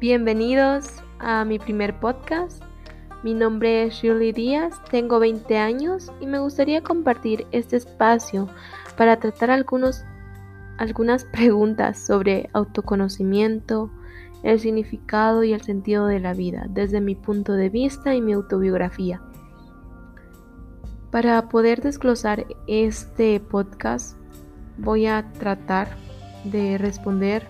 Bienvenidos a mi primer podcast. Mi nombre es Shirley Díaz, tengo 20 años y me gustaría compartir este espacio para tratar algunos, algunas preguntas sobre autoconocimiento, el significado y el sentido de la vida desde mi punto de vista y mi autobiografía. Para poder desglosar este podcast voy a tratar de responder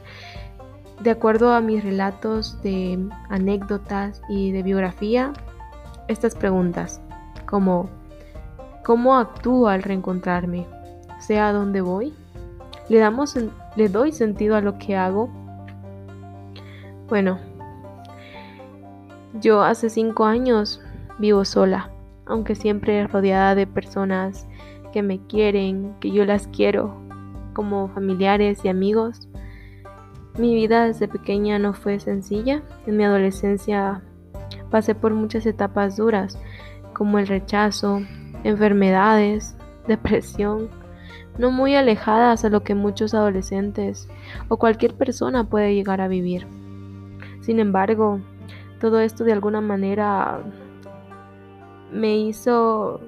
de acuerdo a mis relatos de anécdotas y de biografía, estas preguntas, como ¿cómo actúo al reencontrarme? ¿Sé a dónde voy? ¿Le, damos, ¿Le doy sentido a lo que hago? Bueno, yo hace cinco años vivo sola, aunque siempre rodeada de personas que me quieren, que yo las quiero, como familiares y amigos. Mi vida desde pequeña no fue sencilla. En mi adolescencia pasé por muchas etapas duras, como el rechazo, enfermedades, depresión, no muy alejadas a lo que muchos adolescentes o cualquier persona puede llegar a vivir. Sin embargo, todo esto de alguna manera me hizo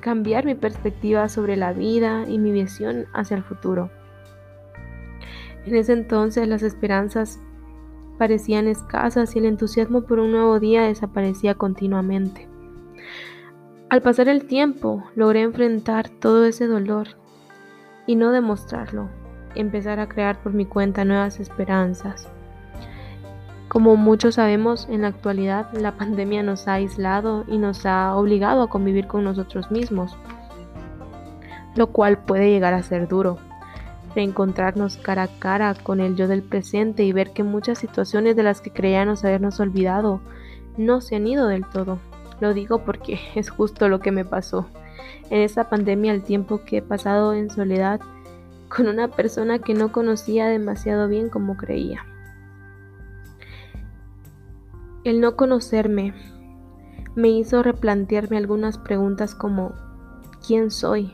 cambiar mi perspectiva sobre la vida y mi visión hacia el futuro. En ese entonces las esperanzas parecían escasas y el entusiasmo por un nuevo día desaparecía continuamente. Al pasar el tiempo logré enfrentar todo ese dolor y no demostrarlo, empezar a crear por mi cuenta nuevas esperanzas. Como muchos sabemos, en la actualidad la pandemia nos ha aislado y nos ha obligado a convivir con nosotros mismos, lo cual puede llegar a ser duro reencontrarnos cara a cara con el yo del presente y ver que muchas situaciones de las que creíamos habernos olvidado no se han ido del todo. Lo digo porque es justo lo que me pasó. En esta pandemia el tiempo que he pasado en soledad con una persona que no conocía demasiado bien como creía. El no conocerme me hizo replantearme algunas preguntas como ¿quién soy?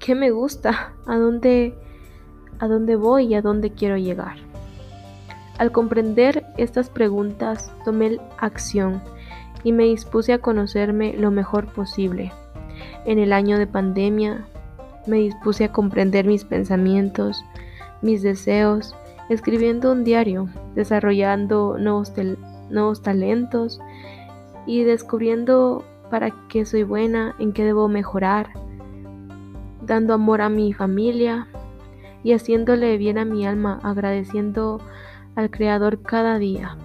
¿Qué me gusta? ¿A dónde, a dónde voy y a dónde quiero llegar? Al comprender estas preguntas, tomé acción y me dispuse a conocerme lo mejor posible. En el año de pandemia, me dispuse a comprender mis pensamientos, mis deseos, escribiendo un diario, desarrollando nuevos, nuevos talentos y descubriendo para qué soy buena, en qué debo mejorar dando amor a mi familia y haciéndole bien a mi alma, agradeciendo al Creador cada día.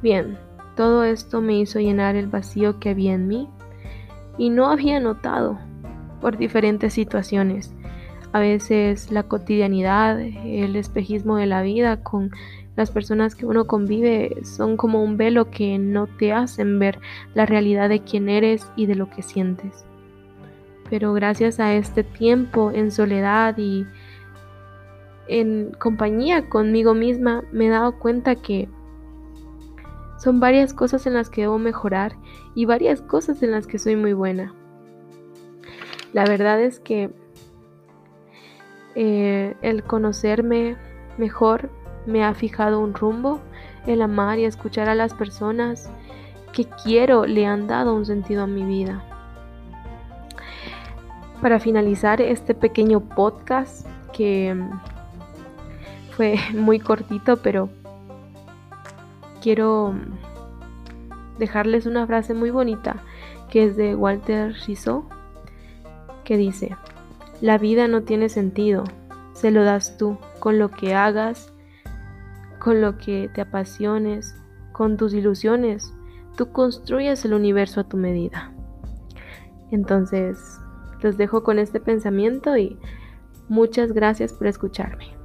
Bien, todo esto me hizo llenar el vacío que había en mí y no había notado por diferentes situaciones. A veces la cotidianidad, el espejismo de la vida con las personas que uno convive son como un velo que no te hacen ver la realidad de quién eres y de lo que sientes pero gracias a este tiempo en soledad y en compañía conmigo misma me he dado cuenta que son varias cosas en las que debo mejorar y varias cosas en las que soy muy buena. La verdad es que eh, el conocerme mejor me ha fijado un rumbo, el amar y escuchar a las personas que quiero le han dado un sentido a mi vida. Para finalizar este pequeño podcast que mm, fue muy cortito, pero quiero mm, dejarles una frase muy bonita que es de Walter Rizzo, que dice, la vida no tiene sentido, se lo das tú con lo que hagas, con lo que te apasiones, con tus ilusiones, tú construyes el universo a tu medida. Entonces, los dejo con este pensamiento y muchas gracias por escucharme.